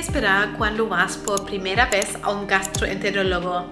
esperar cuando vas por primera vez a un gastroenterólogo.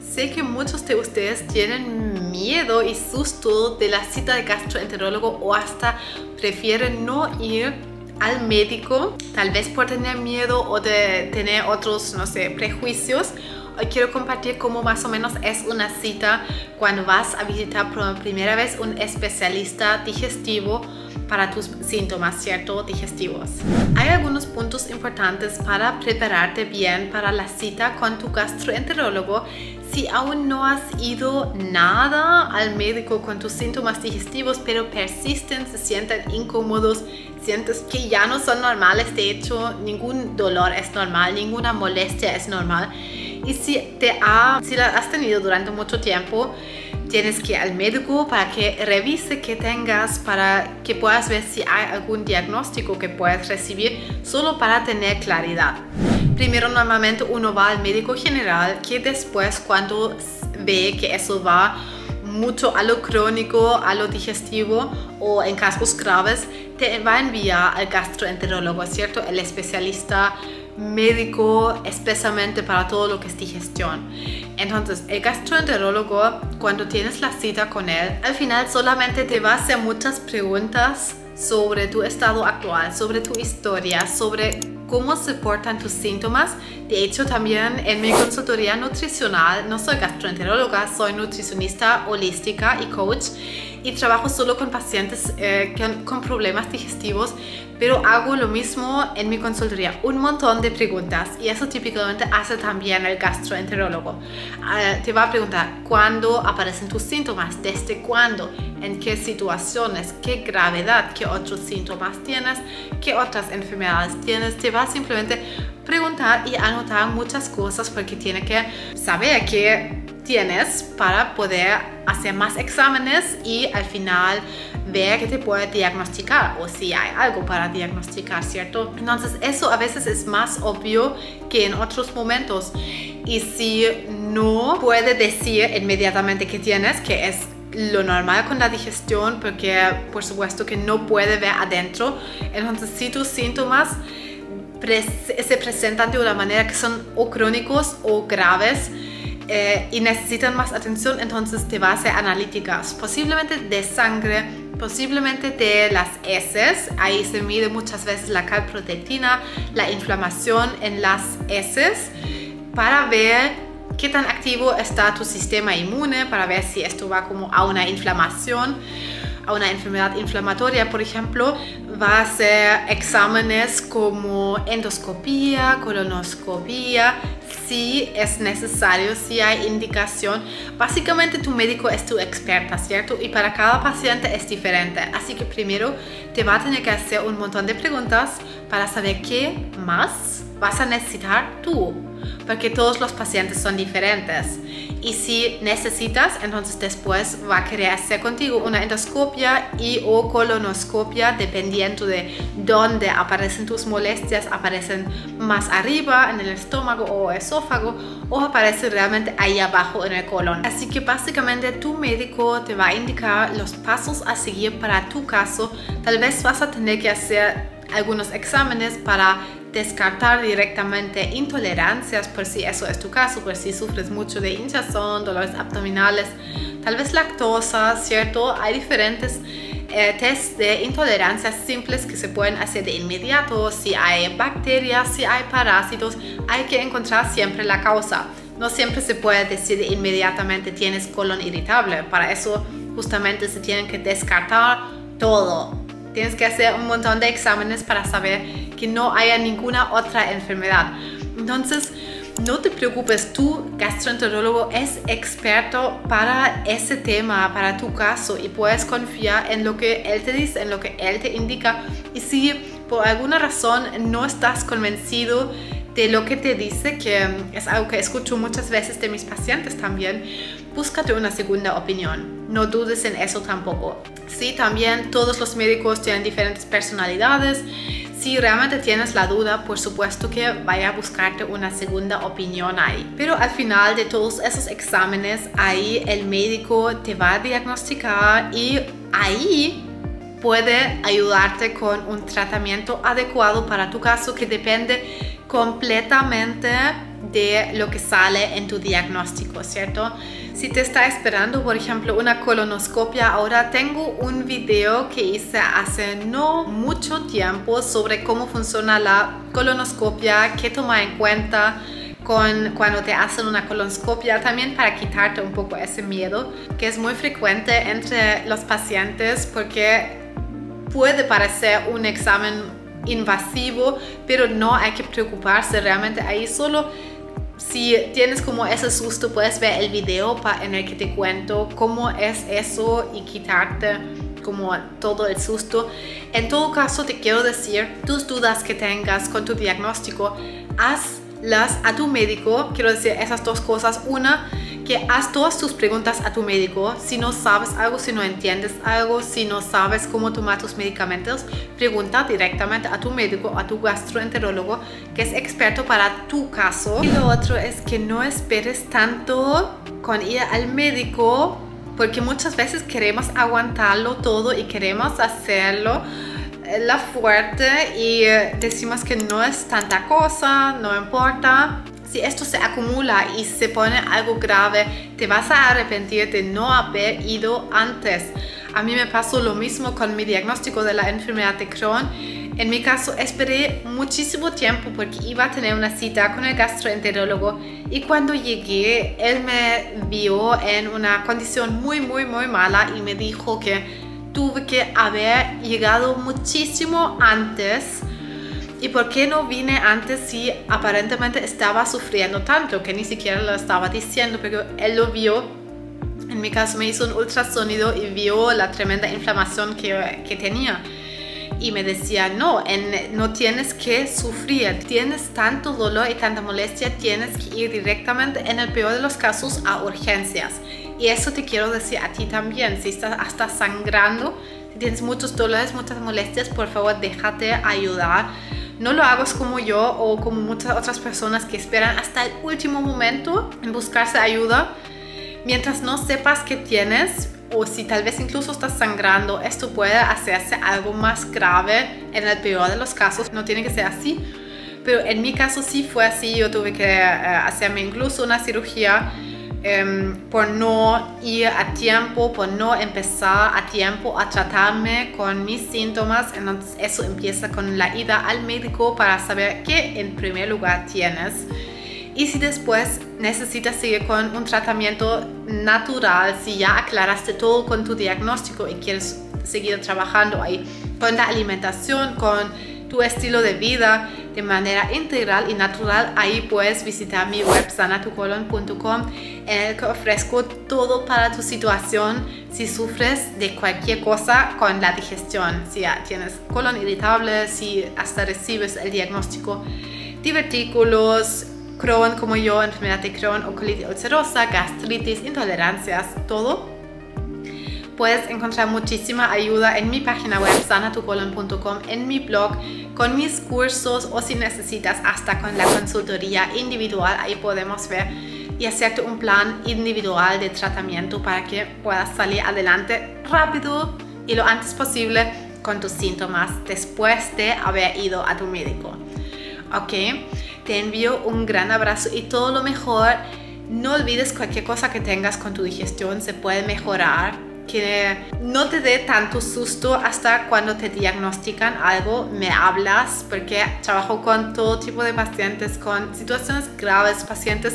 Sé que muchos de ustedes tienen miedo y susto de la cita de gastroenterólogo o hasta prefieren no ir al médico, tal vez por tener miedo o de tener otros, no sé, prejuicios. Hoy quiero compartir cómo más o menos es una cita cuando vas a visitar por primera vez un especialista digestivo para tus síntomas, ¿cierto? Digestivos. Hay algunos puntos importantes para prepararte bien para la cita con tu gastroenterólogo si aún no has ido nada al médico con tus síntomas digestivos, pero persisten, se sienten incómodos, sientes que ya no son normales, de hecho ningún dolor es normal, ninguna molestia es normal. Y si, te ha, si la has tenido durante mucho tiempo, tienes que ir al médico para que revise que tengas, para que puedas ver si hay algún diagnóstico que puedes recibir, solo para tener claridad. Primero normalmente uno va al médico general que después cuando ve que eso va mucho a lo crónico, a lo digestivo o en casos graves, te va a enviar al gastroenterólogo, ¿cierto? El especialista médico especialmente para todo lo que es digestión. Entonces, el gastroenterólogo, cuando tienes la cita con él, al final solamente te va a hacer muchas preguntas sobre tu estado actual, sobre tu historia, sobre cómo se portan tus síntomas. De hecho, también en mi consultoría nutricional, no soy gastroenteróloga, soy nutricionista holística y coach y trabajo solo con pacientes eh, con problemas digestivos, pero hago lo mismo en mi consultoría, un montón de preguntas y eso típicamente hace también el gastroenterólogo. Ah, te va a preguntar cuándo aparecen tus síntomas, desde cuándo, en qué situaciones, qué gravedad, qué otros síntomas tienes, qué otras enfermedades tienes. Te va simplemente preguntar y anotar muchas cosas porque tiene que saber que tienes para poder hacer más exámenes y al final ver que te puede diagnosticar o si hay algo para diagnosticar, ¿cierto? Entonces eso a veces es más obvio que en otros momentos y si no puede decir inmediatamente que tienes, que es lo normal con la digestión porque por supuesto que no puede ver adentro, entonces si tus síntomas se presentan de una manera que son o crónicos o graves, eh, y necesitan más atención, entonces te va a hacer analíticas, posiblemente de sangre, posiblemente de las heces. Ahí se mide muchas veces la calprotectina, la inflamación en las heces, para ver qué tan activo está tu sistema inmune, para ver si esto va como a una inflamación a una enfermedad inflamatoria, por ejemplo, va a hacer exámenes como endoscopía, colonoscopía, si es necesario, si hay indicación. Básicamente tu médico es tu experta, ¿cierto? Y para cada paciente es diferente. Así que primero te va a tener que hacer un montón de preguntas para saber qué más vas a necesitar tú, porque todos los pacientes son diferentes. Y si necesitas, entonces después va a querer hacer contigo una endoscopia y o colonoscopia, dependiendo de dónde aparecen tus molestias, aparecen más arriba en el estómago o esófago o aparecen realmente ahí abajo en el colon. Así que básicamente tu médico te va a indicar los pasos a seguir para tu caso. Tal vez vas a tener que hacer algunos exámenes para descartar directamente intolerancias, por si eso es tu caso, por si sufres mucho de hinchazón, dolores abdominales, tal vez lactosa, ¿cierto? Hay diferentes eh, test de intolerancias simples que se pueden hacer de inmediato. Si hay bacterias, si hay parásitos, hay que encontrar siempre la causa. No siempre se puede decir inmediatamente tienes colon irritable. Para eso justamente se tienen que descartar todo Tienes que hacer un montón de exámenes para saber que no haya ninguna otra enfermedad. Entonces, no te preocupes, tu gastroenterólogo es experto para ese tema, para tu caso y puedes confiar en lo que él te dice, en lo que él te indica. Y si por alguna razón no estás convencido de lo que te dice, que es algo que escucho muchas veces de mis pacientes también, búscate una segunda opinión. No dudes en eso tampoco. Sí, también todos los médicos tienen diferentes personalidades. Si realmente tienes la duda, por supuesto que vaya a buscarte una segunda opinión ahí. Pero al final de todos esos exámenes, ahí el médico te va a diagnosticar y ahí puede ayudarte con un tratamiento adecuado para tu caso que depende completamente de lo que sale en tu diagnóstico, ¿cierto? Si te está esperando, por ejemplo, una colonoscopia, ahora tengo un video que hice hace no mucho tiempo sobre cómo funciona la colonoscopia, qué toma en cuenta, con cuando te hacen una colonoscopia también para quitarte un poco ese miedo que es muy frecuente entre los pacientes porque puede parecer un examen invasivo, pero no hay que preocuparse realmente ahí solo si tienes como ese susto puedes ver el video en el que te cuento cómo es eso y quitarte como todo el susto. En todo caso te quiero decir, tus dudas que tengas con tu diagnóstico, hazlas a tu médico. Quiero decir esas dos cosas. Una, que haz todas tus preguntas a tu médico. Si no sabes algo, si no entiendes algo, si no sabes cómo tomar tus medicamentos, pregunta directamente a tu médico, a tu gastroenterólogo, que es experto para tu caso. Y lo otro es que no esperes tanto con ir al médico, porque muchas veces queremos aguantarlo todo y queremos hacerlo eh, la fuerte y eh, decimos que no es tanta cosa, no importa si esto se acumula y se pone algo grave, te vas a arrepentir de no haber ido antes. A mí me pasó lo mismo con mi diagnóstico de la enfermedad de Crohn. En mi caso esperé muchísimo tiempo porque iba a tener una cita con el gastroenterólogo y cuando llegué él me vio en una condición muy muy muy mala y me dijo que tuve que haber llegado muchísimo antes ¿Y por qué no vine antes si aparentemente estaba sufriendo tanto? Que ni siquiera lo estaba diciendo, pero él lo vio. En mi caso me hizo un ultrasonido y vio la tremenda inflamación que, que tenía. Y me decía, no, en, no tienes que sufrir, tienes tanto dolor y tanta molestia, tienes que ir directamente, en el peor de los casos, a urgencias. Y eso te quiero decir a ti también, si estás hasta sangrando, tienes muchos dolores, muchas molestias, por favor déjate ayudar no lo hagas como yo o como muchas otras personas que esperan hasta el último momento en buscarse ayuda. Mientras no sepas qué tienes o si tal vez incluso estás sangrando, esto puede hacerse algo más grave en el peor de los casos. No tiene que ser así, pero en mi caso sí fue así. Yo tuve que eh, hacerme incluso una cirugía Em, por no ir a tiempo, por no empezar a tiempo a tratarme con mis síntomas. Entonces eso empieza con la ida al médico para saber qué en primer lugar tienes. Y si después necesitas seguir con un tratamiento natural, si ya aclaraste todo con tu diagnóstico y quieres seguir trabajando ahí con la alimentación, con tu estilo de vida de manera integral y natural, ahí puedes visitar mi web sanatucolon.com en el que ofrezco todo para tu situación si sufres de cualquier cosa con la digestión, si ya tienes colon irritable, si hasta recibes el diagnóstico divertículos, Crohn como yo, enfermedad de Crohn o colitis ulcerosa, gastritis, intolerancias, todo puedes encontrar muchísima ayuda en mi página web sanatucolon.com, en mi blog, con mis cursos o si necesitas hasta con la consultoría individual, ahí podemos ver y hacerte un plan individual de tratamiento para que puedas salir adelante rápido y lo antes posible con tus síntomas después de haber ido a tu médico. Ok, te envío un gran abrazo y todo lo mejor. No olvides cualquier cosa que tengas con tu digestión se puede mejorar que no te dé tanto susto hasta cuando te diagnostican algo, me hablas porque trabajo con todo tipo de pacientes, con situaciones graves, pacientes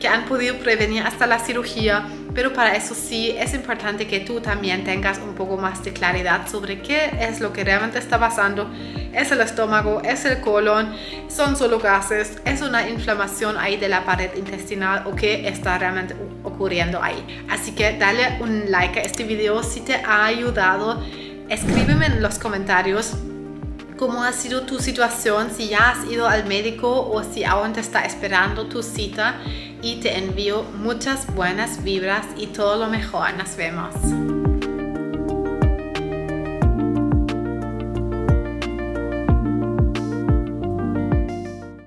que han podido prevenir hasta la cirugía, pero para eso sí es importante que tú también tengas un poco más de claridad sobre qué es lo que realmente está pasando. Es el estómago, es el colon, son solo gases, es una inflamación ahí de la pared intestinal o qué está realmente ocurriendo ahí. Así que dale un like a este video si te ha ayudado. Escríbeme en los comentarios cómo ha sido tu situación, si ya has ido al médico o si aún te está esperando tu cita y te envío muchas buenas vibras y todo lo mejor. Nos vemos.